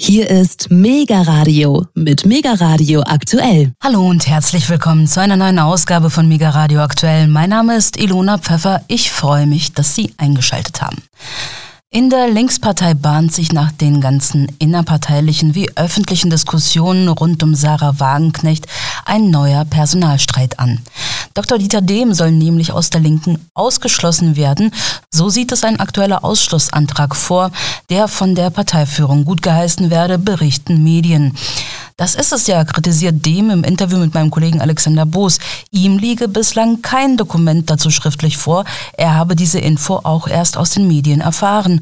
Hier ist Mega Radio mit Mega Radio aktuell. Hallo und herzlich willkommen zu einer neuen Ausgabe von Mega Radio aktuell. Mein Name ist Ilona Pfeffer. Ich freue mich, dass Sie eingeschaltet haben. In der Linkspartei bahnt sich nach den ganzen innerparteilichen wie öffentlichen Diskussionen rund um Sarah Wagenknecht ein neuer Personalstreit an. Dr. Dieter Dehm soll nämlich aus der Linken ausgeschlossen werden. So sieht es ein aktueller Ausschlussantrag vor, der von der Parteiführung gut geheißen werde, berichten Medien. Das ist es ja, kritisiert Dehm im Interview mit meinem Kollegen Alexander Boos. Ihm liege bislang kein Dokument dazu schriftlich vor. Er habe diese Info auch erst aus den Medien erfahren.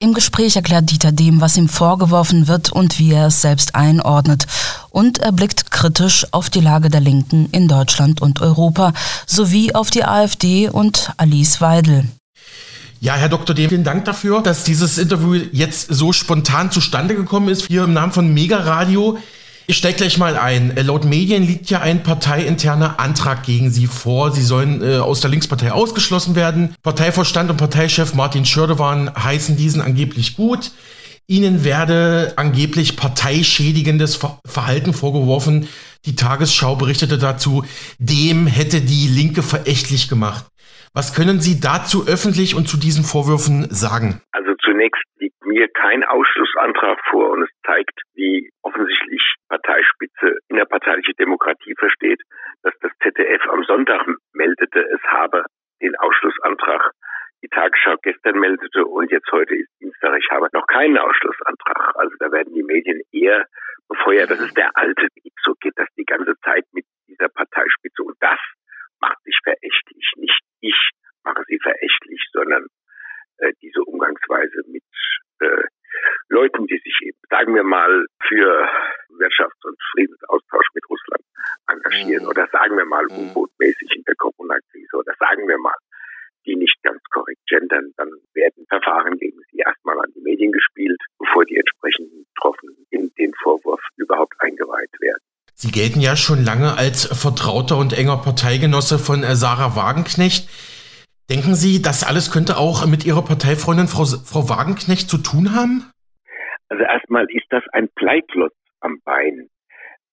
Im Gespräch erklärt Dieter Dehm, was ihm vorgeworfen wird und wie er es selbst einordnet. Und er blickt kritisch auf die Lage der Linken in Deutschland und Europa sowie auf die AfD und Alice Weidel. Ja, Herr Dr. Dehm, vielen Dank dafür, dass dieses Interview jetzt so spontan zustande gekommen ist. Hier im Namen von Mega Radio. Ich steige gleich mal ein. Äh, laut Medien liegt ja ein parteiinterner Antrag gegen Sie vor. Sie sollen äh, aus der Linkspartei ausgeschlossen werden. Parteivorstand und Parteichef Martin Schürdewan heißen diesen angeblich gut. Ihnen werde angeblich parteischädigendes Verhalten vorgeworfen. Die Tagesschau berichtete dazu, dem hätte die Linke verächtlich gemacht. Was können Sie dazu öffentlich und zu diesen Vorwürfen sagen? Also zunächst liegt mir kein Ausschlussantrag vor und es zeigt, wie offensichtlich Parteispitze innerparteiliche Demokratie versteht, dass das ZDF am Sonntag meldete, es habe den Ausschlussantrag die Tagesschau gestern meldete und jetzt heute ist Dienstag, ich habe noch keinen Ausschlussantrag. Also da werden die Medien eher befeuert. Das ist der alte Weg. So geht das die ganze Zeit mit dieser Parteispitze. Und das macht sich verächtlich. Nicht ich mache sie verächtlich, sondern äh, diese Umgangsweise mit äh, Leuten, die sich eben, sagen wir mal, für Wirtschafts- und Friedensaustausch mit Russland engagieren mhm. oder sagen wir mal mhm. U-Boot-mäßig in der Corona-Krise oder sagen wir mal, die nicht ganz korrekt gendern, dann werden Verfahren gegen sie erstmal an die Medien gespielt, bevor die entsprechenden Betroffenen in den Vorwurf überhaupt eingeweiht werden. Sie gelten ja schon lange als vertrauter und enger Parteigenosse von äh, Sarah Wagenknecht. Denken Sie, das alles könnte auch mit Ihrer Parteifreundin Frau, Frau Wagenknecht zu tun haben? Also erstmal ist das ein Bleiklotz am Bein.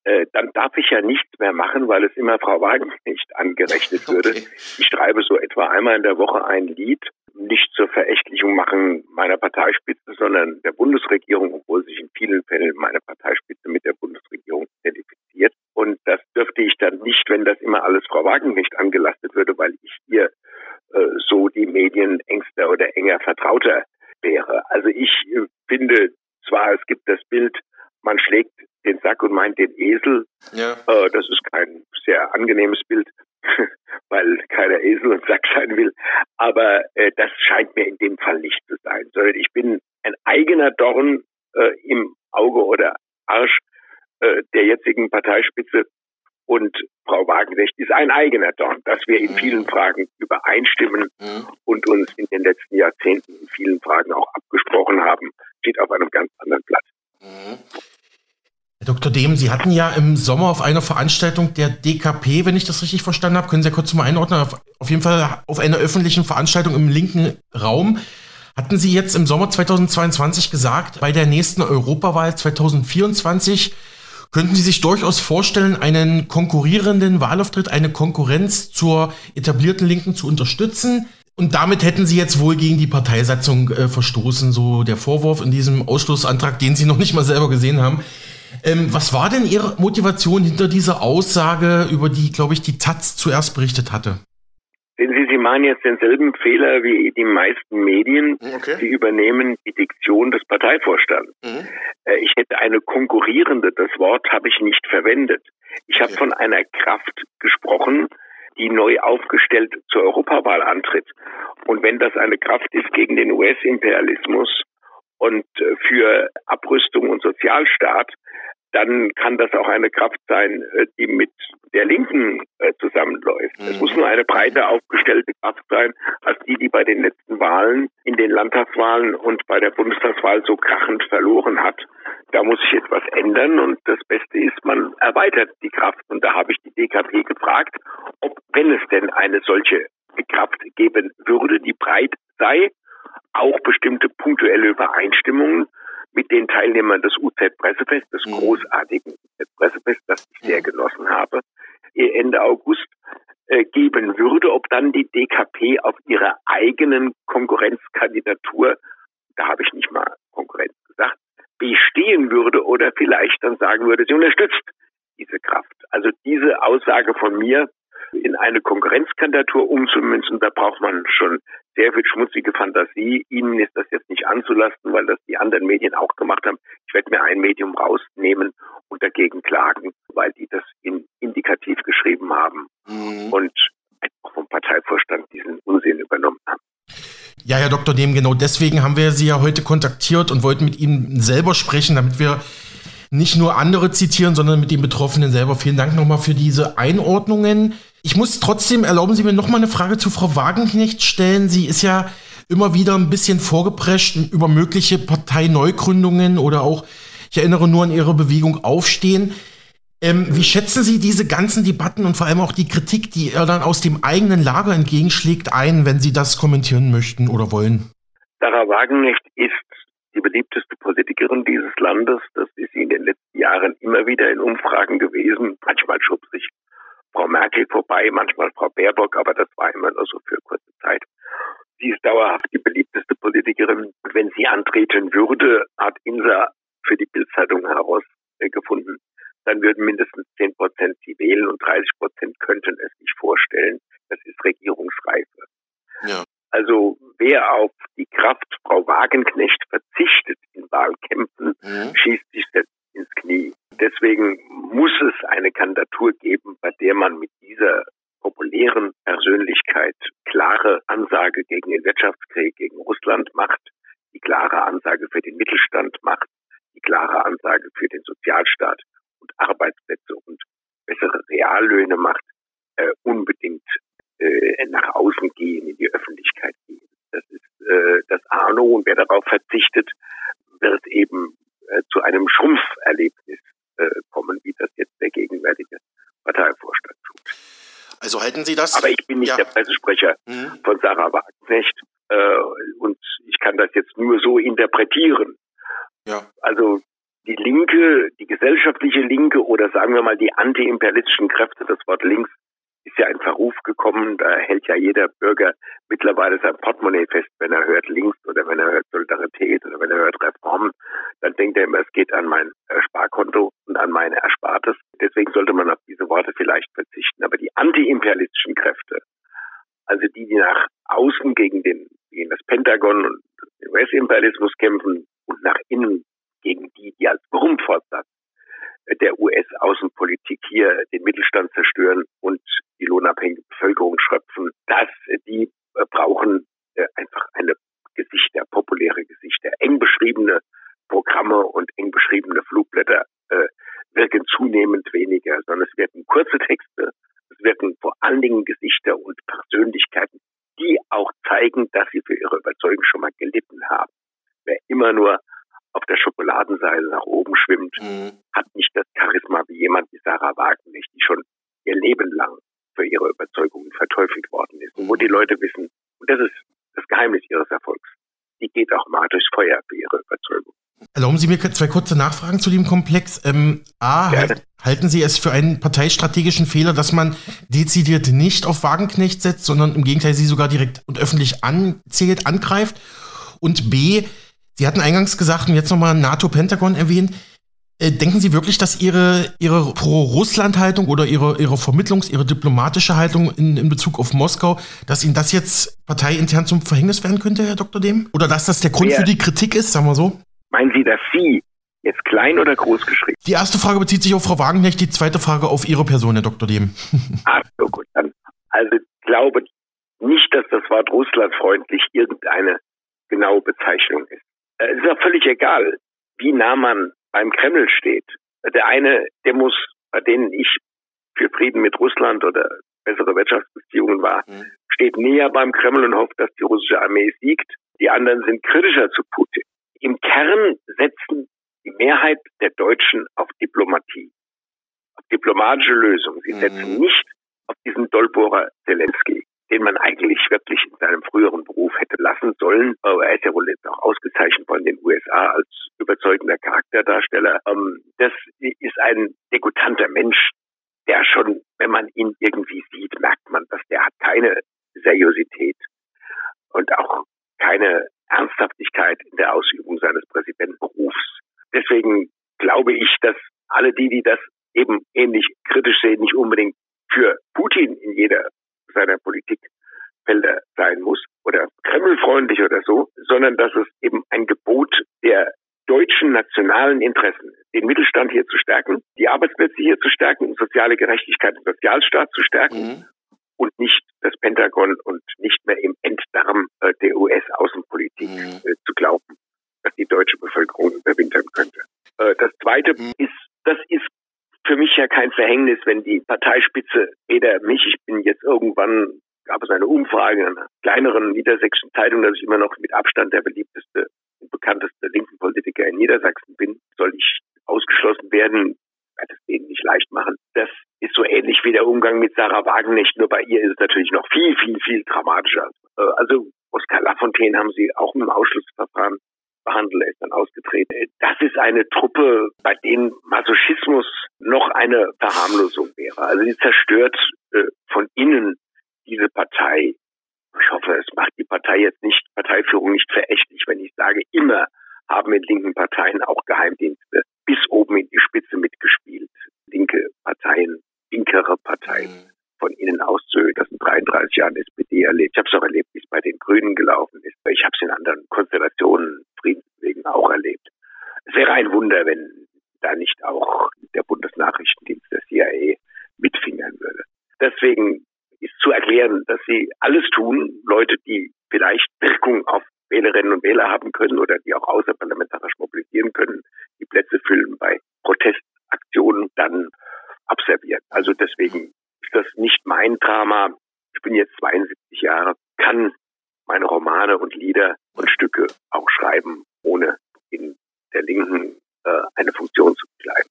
Äh, dann darf ich ja nichts mehr machen, weil es immer Frau Wagenknecht angerechnet würde. Okay. Ich schreibe so etwa einmal in der Woche ein Lied, nicht zur Verächtlichung machen meiner Parteispitze, sondern der Bundesregierung, obwohl sich in vielen Fällen meine Parteispitze mit der Bundesregierung identifiziert. Und das dürfte ich dann nicht, wenn das immer alles Frau Wagenknecht angelastet würde, weil ich ihr so die Medien engster oder enger vertrauter wäre. Also ich äh, finde zwar, es gibt das Bild, man schlägt den Sack und meint den Esel. Ja. Äh, das ist kein sehr angenehmes Bild, weil keiner Esel und Sack sein will. Aber äh, das scheint mir in dem Fall nicht zu sein, sondern ich bin ein eigener Dorn äh, im Auge oder Arsch äh, der jetzigen Parteispitze und Frau Wagenknecht ist ein eigener Dorn, dass wir in vielen Fragen übereinstimmen mhm. und uns in den letzten Jahrzehnten in vielen Fragen auch abgesprochen haben, steht auf einem ganz anderen Blatt. Mhm. Herr Dr. Dehm, Sie hatten ja im Sommer auf einer Veranstaltung der DKP, wenn ich das richtig verstanden habe, können Sie ja kurz mal einordnen, auf, auf jeden Fall auf einer öffentlichen Veranstaltung im linken Raum, hatten Sie jetzt im Sommer 2022 gesagt, bei der nächsten Europawahl 2024 Könnten Sie sich durchaus vorstellen, einen konkurrierenden Wahlauftritt, eine Konkurrenz zur etablierten Linken zu unterstützen? Und damit hätten Sie jetzt wohl gegen die Parteisatzung äh, verstoßen, so der Vorwurf in diesem Ausschlussantrag, den Sie noch nicht mal selber gesehen haben. Ähm, was war denn Ihre Motivation hinter dieser Aussage, über die, glaube ich, die Taz zuerst berichtet hatte? Sehen Sie, Sie machen jetzt denselben Fehler wie die meisten Medien. Okay. Sie übernehmen die Diktion des Parteivorstands. Mhm. Äh, ich hätte eine konkurrierende, das Wort habe ich nicht verwendet. Ich okay. habe von einer Kraft gesprochen, die neu aufgestellt zur Europawahl antritt. Und wenn das eine Kraft ist gegen den US-Imperialismus und äh, für Abrüstung und Sozialstaat, dann kann das auch eine Kraft sein, äh, die mit der Linken äh, zusammenläuft. Es muss nur eine breiter aufgestellte Kraft sein, als die, die bei den letzten Wahlen, in den Landtagswahlen und bei der Bundestagswahl so krachend verloren hat. Da muss sich etwas ändern und das Beste ist, man erweitert die Kraft. Und da habe ich die DKP gefragt, ob, wenn es denn eine solche Kraft geben würde, die breit sei, auch bestimmte punktuelle Übereinstimmungen mit den Teilnehmern des UZ-Pressefest, des mhm. großartigen UZ-Pressefest, das ich sehr genossen habe, Ende August äh, geben würde, ob dann die DKP auf ihrer eigenen Konkurrenzkandidatur, da habe ich nicht mal Konkurrenz gesagt, bestehen würde oder vielleicht dann sagen würde, sie unterstützt diese Kraft. Also diese Aussage von mir in eine Konkurrenzkandidatur umzumünzen, da braucht man schon sehr viel schmutzige Fantasie. Ihnen ist das jetzt nicht anzulasten, weil das die anderen Medien auch gemacht haben. Ich werde mir ein Medium rausnehmen und dagegen klagen, weil die das in indikativ geschrieben haben mhm. und auch vom Parteivorstand diesen Unsinn übernommen haben. Ja, Herr Dr. Dem, genau deswegen haben wir Sie ja heute kontaktiert und wollten mit Ihnen selber sprechen, damit wir nicht nur andere zitieren, sondern mit den Betroffenen selber. Vielen Dank nochmal für diese Einordnungen. Ich muss trotzdem, erlauben Sie mir nochmal eine Frage zu Frau Wagenknecht stellen. Sie ist ja immer wieder ein bisschen vorgeprescht über mögliche Parteineugründungen oder auch, ich erinnere nur an Ihre Bewegung Aufstehen. Ähm, wie schätzen Sie diese ganzen Debatten und vor allem auch die Kritik, die er dann aus dem eigenen Lager entgegenschlägt, ein, wenn Sie das kommentieren möchten oder wollen? Sarah Wagenknecht ist die beliebteste Politikerin dieses Landes. Das ist sie in den letzten Jahren immer wieder in Umfragen gewesen. Manchmal schob sich Frau Merkel vorbei, manchmal Frau Baerbock, aber das war immer nur so für kurze Zeit. Sie ist dauerhaft die beliebteste Politikerin. Und wenn sie antreten würde, hat Insa für die Bildzeitung herausgefunden, dann würden mindestens 10 Prozent sie wählen und 30 Prozent könnten es sich vorstellen. Das ist Regierungsreife. Ja. Also wer auf die Kraft Frau Wagenknecht verzichtet in Wahlkämpfen, mhm. schießt sich selbst ins Knie. Deswegen muss es eine Kandidatur geben, bei der man mit dieser populären Persönlichkeit klare Ansage gegen den Wirtschaftskrieg, gegen Russland macht, die klare Ansage für den Mittelstand macht, die klare Ansage für den Sozialstaat und Arbeitsplätze und bessere Reallöhne macht, äh, unbedingt äh, nach außen gehen, in die Öffentlichkeit gehen. Das ist äh, das Arno und wer darauf verzichtet, wird eben äh, zu einem Schrumpferlebnis kommen, wie das jetzt der gegenwärtige Parteivorstand tut. Also halten Sie das? Aber ich bin nicht ja. der Pressesprecher mhm. von Sarah Wagenknecht äh, und ich kann das jetzt nur so interpretieren. Ja. Also die Linke, die gesellschaftliche Linke oder sagen wir mal die antiimperialistischen Kräfte, das Wort links ist ja ein Verruf gekommen. Da hält ja jeder Bürger mittlerweile sein Portemonnaie fest, wenn er hört links oder wenn er hört Solidarität oder wenn er hört Reformen. Dann denkt er immer, es geht an mein äh, Sparkonto und an meine Erspartes. Deswegen sollte man auf diese Worte vielleicht verzichten. Aber die antiimperialistischen Kräfte, also die, die nach außen gegen den, gegen das Pentagon und den US-Imperialismus kämpfen und nach innen gegen die, die als Grundvorsatz der US-Außenpolitik hier den Mittelstand zerstören und die lohnabhängige Bevölkerung schröpfen, dass die äh, brauchen äh, einfach eine Gesichter, populäre Gesichter, eng beschriebene Programme und eng beschriebene Flugblätter äh, wirken zunehmend weniger, sondern es werden kurze Texte, es wirken vor allen Dingen Gesichter und Persönlichkeiten, die auch zeigen, dass sie für ihre Überzeugung schon mal gelitten haben. Wer immer nur auf der Schokoladenseile nach oben schwimmt, mhm. hat nicht das Charisma wie jemand wie Sarah Wagenknecht, die schon ihr Leben lang für ihre Überzeugungen verteufelt worden ist. Und wo die Leute wissen, und das ist das Geheimnis ihres Erfolgs, die geht auch mal durchs Feuer für ihre Überzeugung. Erlauben Sie mir zwei kurze Nachfragen zu dem Komplex. Ähm, A, halt, halten Sie es für einen parteistrategischen Fehler, dass man dezidiert nicht auf Wagenknecht setzt, sondern im Gegenteil sie sogar direkt und öffentlich anzählt, angreift? Und B, Sie hatten eingangs gesagt und jetzt nochmal NATO-Pentagon erwähnt. Äh, denken Sie wirklich, dass Ihre, Ihre Pro-Russland-Haltung oder Ihre, Ihre Vermittlungs-, Ihre diplomatische Haltung in, in Bezug auf Moskau, dass Ihnen das jetzt parteiintern zum Verhängnis werden könnte, Herr Dr. Dem? Oder dass das der Grund ja. für die Kritik ist, sagen wir so? Meinen Sie, dass Sie jetzt klein oder groß geschrieben? Die erste Frage bezieht sich auf Frau Wagenknecht, die zweite Frage auf Ihre Person, Herr Dr. Dem. Ach so, gut. Dann, also ich glaube nicht, dass das Wort russlandfreundlich irgendeine genaue Bezeichnung ist. Es äh, ist ja völlig egal, wie nah man beim Kreml steht. Der eine, der muss, bei denen ich für Frieden mit Russland oder bessere Wirtschaftsbeziehungen war, mhm. steht näher beim Kreml und hofft, dass die russische Armee siegt. Die anderen sind kritischer zu Putin. Im Kern setzen die Mehrheit der Deutschen auf Diplomatie, auf diplomatische Lösungen. Sie setzen mhm. nicht auf diesen Dolbohrer Zelensky. Den man eigentlich wirklich in seinem früheren Beruf hätte lassen sollen. Er ist ja wohl jetzt auch ausgezeichnet von den USA als überzeugender Charakterdarsteller. Ähm, das ist ein degutanter Mensch, der schon, wenn man ihn irgendwie sieht, merkt man, dass der hat keine Seriosität und auch keine Ernsthaftigkeit in der Ausübung seines Präsidentenberufs. Deswegen glaube ich, dass alle die, die das eben ähnlich kritisch sehen, nicht unbedingt für Putin in jeder seiner Politikfelder sein muss oder kremlfreundlich oder so, sondern dass es eben ein Gebot der deutschen nationalen Interessen, den Mittelstand hier zu stärken, die Arbeitsplätze hier zu stärken, soziale Gerechtigkeit im Sozialstaat zu stärken mhm. und nicht das Pentagon und nicht mehr im Enddarm äh, der US-Außenpolitik mhm. äh, zu glauben, dass die deutsche Bevölkerung überwintern könnte. Äh, das Zweite mhm. ist, das ist für mich ja kein Verhängnis, wenn die Parteispitze, weder mich, ich bin jetzt irgendwann, gab es eine Umfrage in einer kleineren niedersächsischen Zeitung, dass ich immer noch mit Abstand der beliebteste und bekannteste linken Politiker in Niedersachsen bin, soll ich ausgeschlossen werden, werde es denen nicht leicht machen. Das ist so ähnlich wie der Umgang mit Sarah Wagenknecht, nur bei ihr ist es natürlich noch viel, viel, viel dramatischer. Äh, also Oskar Lafontaine haben sie auch im Ausschlussverfahren behandelt, er ist dann ausgetreten. Das ist eine Truppe, bei denen Masochismus noch eine Verharmlosung wäre. Also sie zerstört äh, von innen diese Partei. Ich hoffe, es macht die Partei jetzt nicht, Parteiführung nicht verächtlich, wenn ich sage, immer haben in linken Parteien auch Geheimdienste bis oben in die Spitze mitgespielt. Linke Parteien, linkere Parteien mhm. Von innen auszuhöhlen. Das in 33 Jahren SPD erlebt. Ich habe es auch erlebt, wie es bei den Grünen gelaufen ist. Ich habe es in anderen Konstellationen Friedenswegen auch erlebt. Es wäre ein Wunder, wenn da nicht auch der Bundesnachrichtendienst der CIA mitfingern würde. Deswegen ist zu erklären, dass sie alles tun, Leute, die vielleicht Wirkung auf Wählerinnen und Wähler haben können oder die auch außerparlamentarisch mobilisieren können, die Plätze füllen bei Protestaktionen, dann abservieren. Also deswegen ist das nicht mein Drama. Ich bin jetzt 72 Jahre, kann meine Romane und Lieder und Stücke auch schreiben, ohne in der Linken äh, eine Funktion zu begleiten.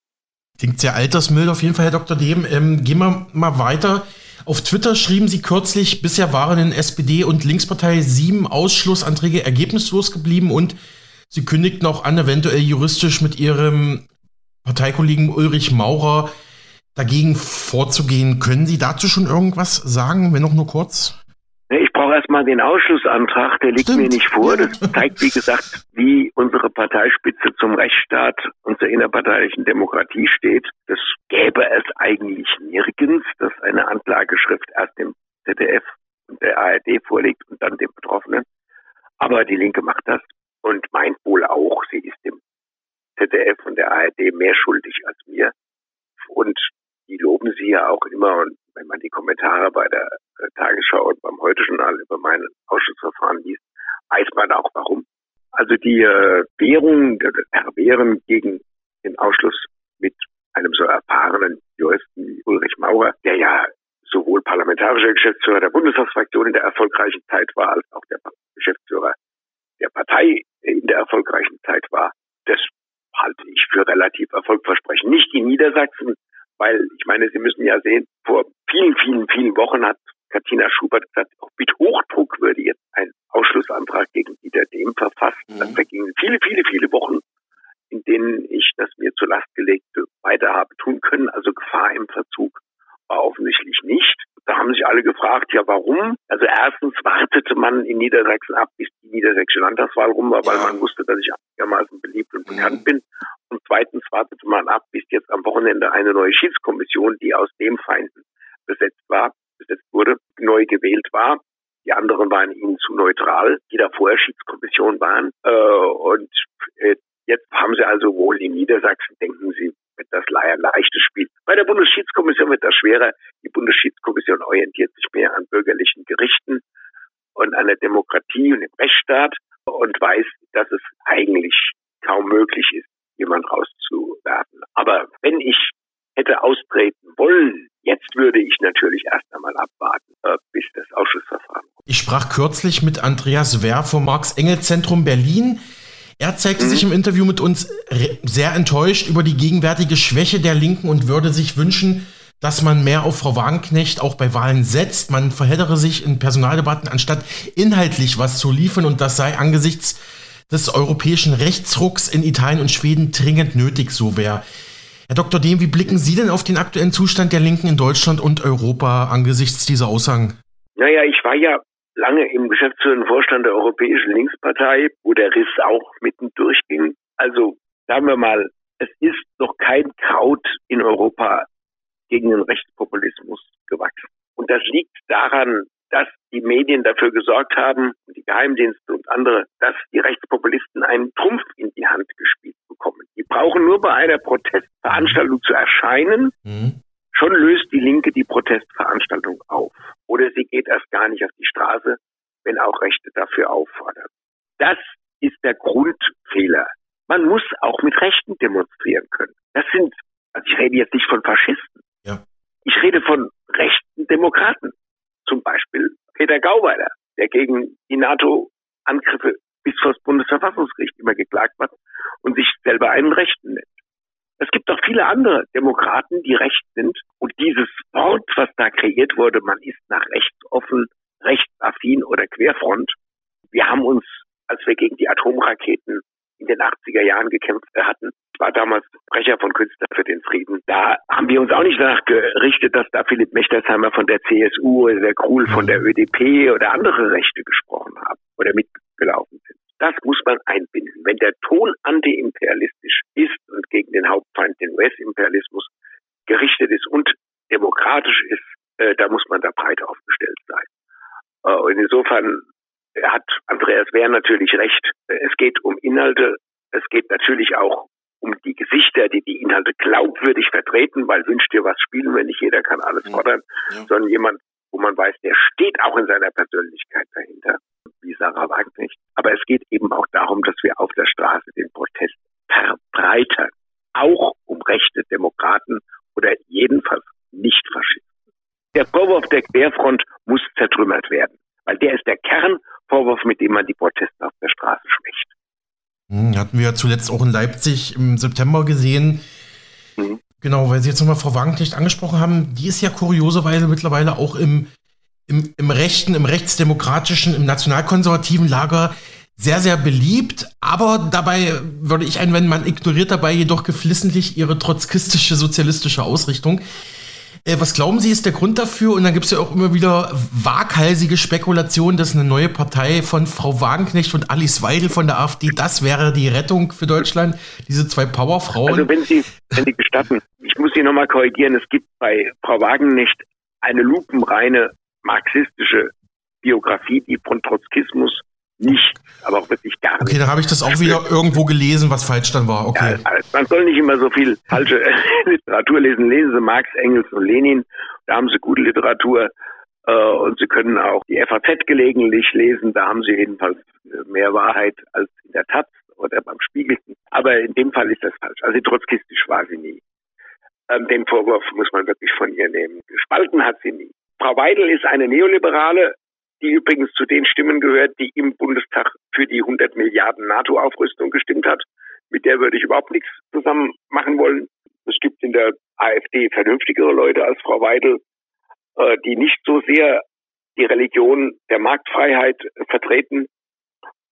Klingt sehr altersmild auf jeden Fall, Herr Dr. Dehm. Ähm, gehen wir mal weiter. Auf Twitter schrieben Sie kürzlich, bisher waren in SPD und Linkspartei sieben Ausschlussanträge ergebnislos geblieben und Sie kündigten auch an, eventuell juristisch mit Ihrem Parteikollegen Ulrich Maurer dagegen vorzugehen. Können Sie dazu schon irgendwas sagen, wenn auch nur kurz? Ich brauche erstmal den Ausschlussantrag, der liegt Stimmt. mir nicht vor. Das zeigt, wie gesagt, wie unsere Parteispitze zum Rechtsstaat und zur innerparteilichen Demokratie steht. Das gäbe es eigentlich nirgends, dass eine Anklageschrift erst dem ZDF und der ARD vorliegt und dann dem Betroffenen. Aber die Linke macht das und meint wohl auch, sie ist dem ZDF und der ARD mehr schuldig als mir. Und die loben sie ja auch immer und wenn man die Kommentare bei der äh, Tagesschau und beim Heute-Journal über mein Ausschussverfahren liest, weiß man auch warum. Also die äh, Währung, das Erwehren gegen den Ausschluss mit einem so erfahrenen Juristen wie Ulrich Maurer, der ja sowohl parlamentarischer Geschäftsführer der Bundestagsfraktion in der erfolgreichen Zeit war, als auch der Geschäftsführer der Partei in der erfolgreichen Zeit war, das halte ich für relativ erfolgversprechend. Nicht die Niedersachsen weil ich meine, Sie müssen ja sehen, vor vielen, vielen, vielen Wochen hat Katina Schubert gesagt, auch mit Hochdruck würde jetzt ein Ausschlussantrag gegen Dieter Dehm verfasst. Mhm. Dann vergingen viele, viele, viele Wochen, in denen ich das mir zur Last gelegte weiter habe tun können. Also Gefahr im Verzug war offensichtlich nicht. Da haben sich alle gefragt, ja warum? Also erstens wartete man in Niedersachsen ab, bis die niedersächsische Landtagswahl rum war, weil man wusste, dass ich einigermaßen beliebt und bekannt mhm. bin. Und zweitens wartete man ab, jetzt am Wochenende eine neue Schiedskommission, die aus dem Feinden besetzt war, besetzt wurde, neu gewählt war. Die anderen waren ihnen zu neutral, die da vorher Schiedskommission waren. Äh, und äh, jetzt haben sie also wohl in Niedersachsen, denken sie, wird das ein leichtes Spiel. Bei der Bundesschiedskommission wird das schwerer. Die Bundesschiedskommission orientiert sich mehr an bürgerlichen Gerichten und an der Demokratie und dem Rechtsstaat und weiß, dass es eigentlich kaum möglich ist, wenn ich hätte austreten wollen, jetzt würde ich natürlich erst einmal abwarten, äh, bis das Ausschussverfahren kommt. Ich sprach kürzlich mit Andreas Wehr vom Marx-Engel-Zentrum Berlin. Er zeigte mhm. sich im Interview mit uns sehr enttäuscht über die gegenwärtige Schwäche der Linken und würde sich wünschen, dass man mehr auf Frau Wagenknecht auch bei Wahlen setzt. Man verheddere sich in Personaldebatten, anstatt inhaltlich was zu liefern. Und das sei angesichts des europäischen Rechtsrucks in Italien und Schweden dringend nötig, so wäre. Herr Dr. Dehm, wie blicken Sie denn auf den aktuellen Zustand der Linken in Deutschland und Europa angesichts dieser Aussagen? Naja, ich war ja lange im geschäftsführenden Vorstand der Europäischen Linkspartei, wo der Riss auch mitten durchging. Also sagen wir mal, es ist noch kein Kraut in Europa gegen den Rechtspopulismus gewachsen. Und das liegt daran, dass die Medien dafür gesorgt haben, die Geheimdienste und andere, dass die Rechtspopulisten einen Trumpf in die Hand gespielt brauchen nur bei einer Protestveranstaltung zu erscheinen. Mhm. Schon löst die Linke die Protestveranstaltung auf. Oder sie geht erst gar nicht auf die Straße, wenn auch Rechte dafür auffordern. Das ist der Grundfehler. Man muss auch mit Rechten demonstrieren können. Das sind, also ich rede jetzt nicht von Faschisten. Ja. Ich rede von rechten Demokraten. Zum Beispiel Peter Gauweiler, der gegen die NATO-Angriffe bis vor das Bundesverfassungsgericht immer geklagt hat und sich selber einen Rechten nennt. Es gibt auch viele andere Demokraten, die recht sind. Und dieses Wort, was da kreiert wurde, man ist nach rechts offen, rechtsaffin oder Querfront. Wir haben uns, als wir gegen die Atomraketen in den 80er Jahren gekämpft hatten, war damals Sprecher von Künstler für den Frieden. Da haben wir uns auch nicht danach gerichtet, dass da Philipp Mechtersheimer von der CSU oder der Krul von der ÖDP oder andere Rechte gesprochen haben oder mitgelaufen. Das muss man einbinden. Wenn der Ton antiimperialistisch ist und gegen den Hauptfeind, den US-Imperialismus, gerichtet ist und demokratisch ist, äh, da muss man da breit aufgestellt sein. Äh, und insofern hat Andreas Wehr natürlich recht. Es geht um Inhalte. Es geht natürlich auch um die Gesichter, die die Inhalte glaubwürdig vertreten, weil wünscht dir was spielen, wenn nicht jeder kann alles fordern, ja. sondern jemand, wo man weiß, der steht auch in seiner Persönlichkeit dahinter, wie Sarah Wagenknecht. Aber es geht eben auch darum, dass wir auf der Straße den Protest verbreitern, auch um rechte Demokraten oder jedenfalls nicht Faschisten. Der Vorwurf der Querfront muss zertrümmert werden, weil der ist der Kernvorwurf, mit dem man die Proteste auf der Straße schwächt. Hm, hatten wir ja zuletzt auch in Leipzig im September gesehen. Genau, weil Sie jetzt nochmal Frau Wagenknecht angesprochen haben, die ist ja kurioserweise mittlerweile auch im, im, im rechten, im rechtsdemokratischen, im nationalkonservativen Lager sehr, sehr beliebt, aber dabei würde ich einwenden, man ignoriert dabei jedoch geflissentlich ihre trotzkistische sozialistische Ausrichtung. Äh, was glauben Sie, ist der Grund dafür? Und dann gibt es ja auch immer wieder waghalsige Spekulationen, dass eine neue Partei von Frau Wagenknecht und Alice Weidel von der AfD, das wäre die Rettung für Deutschland, diese zwei Powerfrauen. Also wenn Sie, wenn Sie gestatten, ich muss Sie nochmal korrigieren, es gibt bei Frau Wagenknecht eine lupenreine marxistische Biografie, die von Trotzkismus nicht, aber auch wirklich gar nicht. Okay, da habe ich das auch wieder irgendwo gelesen, was falsch dann war. Okay. Ja, man soll nicht immer so viel falsche Literatur lesen. Lesen Sie Marx, Engels und Lenin. Da haben Sie gute Literatur. Äh, und Sie können auch die FAZ gelegentlich lesen. Da haben Sie jedenfalls mehr Wahrheit als in der Taz oder beim Spiegel. Aber in dem Fall ist das falsch. Also trotzkistisch war sie nie. Ähm, den Vorwurf muss man wirklich von ihr nehmen. Gespalten hat sie nie. Frau Weidel ist eine Neoliberale, die übrigens zu den Stimmen gehört, die im Bundestag für die 100 Milliarden NATO-Aufrüstung gestimmt hat. Mit der würde ich überhaupt nichts zusammen machen wollen. Es gibt in der AfD vernünftigere Leute als Frau Weidel, äh, die nicht so sehr die Religion der Marktfreiheit vertreten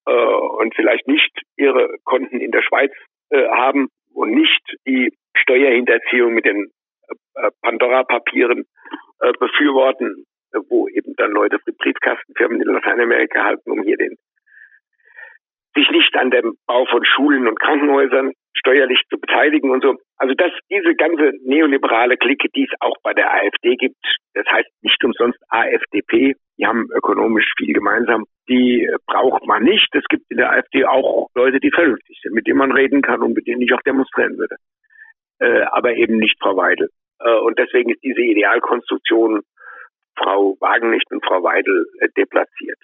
äh, und vielleicht nicht ihre Konten in der Schweiz äh, haben und nicht die Steuerhinterziehung mit den Pandora-Papieren befürworten wo eben dann Leute für Briefkastenfirmen in Lateinamerika halten, um hier den sich nicht an dem Bau von Schulen und Krankenhäusern steuerlich zu beteiligen und so. Also dass diese ganze neoliberale Clique, die es auch bei der AfD gibt, das heißt nicht umsonst AfDP, die haben ökonomisch viel gemeinsam, die braucht man nicht. Es gibt in der AfD auch Leute, die vernünftig sind, mit denen man reden kann und mit denen ich auch demonstrieren würde. Äh, aber eben nicht Frau Weidel. Äh, und deswegen ist diese Idealkonstruktion Frau Wagenknecht und Frau Weidel äh, deplatziert.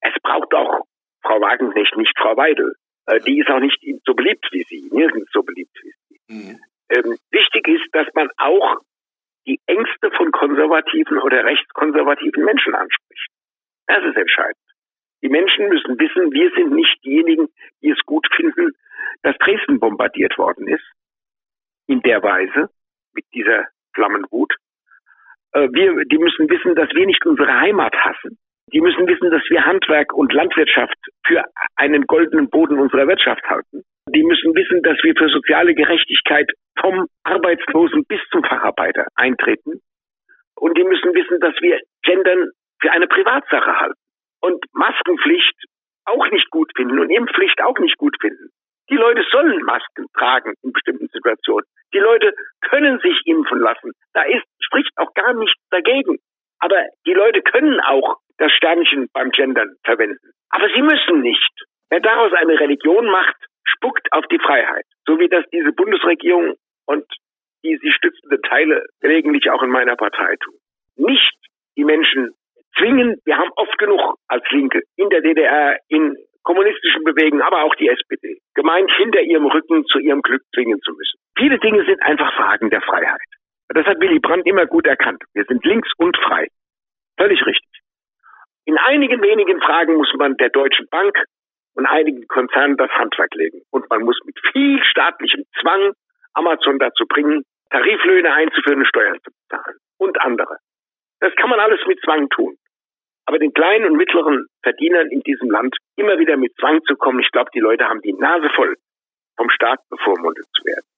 Es braucht auch Frau Wagenknecht nicht Frau Weidel. Äh, die ist auch nicht so beliebt wie sie, nirgends so beliebt wie sie. Mhm. Ähm, wichtig ist, dass man auch die Ängste von konservativen oder rechtskonservativen Menschen anspricht. Das ist entscheidend. Die Menschen müssen wissen, wir sind nicht diejenigen, die es gut finden, dass Dresden bombardiert worden ist. In der Weise, mit dieser Flammenwut, wir, die müssen wissen, dass wir nicht unsere Heimat hassen. Die müssen wissen, dass wir Handwerk und Landwirtschaft für einen goldenen Boden unserer Wirtschaft halten. Die müssen wissen, dass wir für soziale Gerechtigkeit vom Arbeitslosen bis zum Facharbeiter eintreten. Und die müssen wissen, dass wir Gendern für eine Privatsache halten und Maskenpflicht auch nicht gut finden und Impfpflicht auch nicht gut finden. Die Leute sollen Masken tragen in bestimmten Situationen. Die Leute können sich impfen lassen. Da ist, spricht auch gar nichts dagegen. Aber die Leute können auch das Sternchen beim Gendern verwenden. Aber sie müssen nicht. Wer daraus eine Religion macht, spuckt auf die Freiheit. So wie das diese Bundesregierung und die sie stützende Teile gelegentlich auch in meiner Partei tun. Nicht die Menschen zwingen, wir haben oft genug als Linke in der DDR, in kommunistischen Bewegungen, aber auch die SPD, gemeint, hinter ihrem Rücken zu ihrem Glück zwingen zu müssen. Viele Dinge sind einfach Fragen der Freiheit. Das hat Willy Brandt immer gut erkannt. Wir sind links und frei. Völlig richtig. In einigen wenigen Fragen muss man der Deutschen Bank und einigen Konzernen das Handwerk legen. Und man muss mit viel staatlichem Zwang Amazon dazu bringen, Tariflöhne einzuführen Steuern zu bezahlen. Und andere. Das kann man alles mit Zwang tun. Aber den kleinen und mittleren Verdienern in diesem Land immer wieder mit Zwang zu kommen, ich glaube, die Leute haben die Nase voll, vom Staat bevormundet zu werden.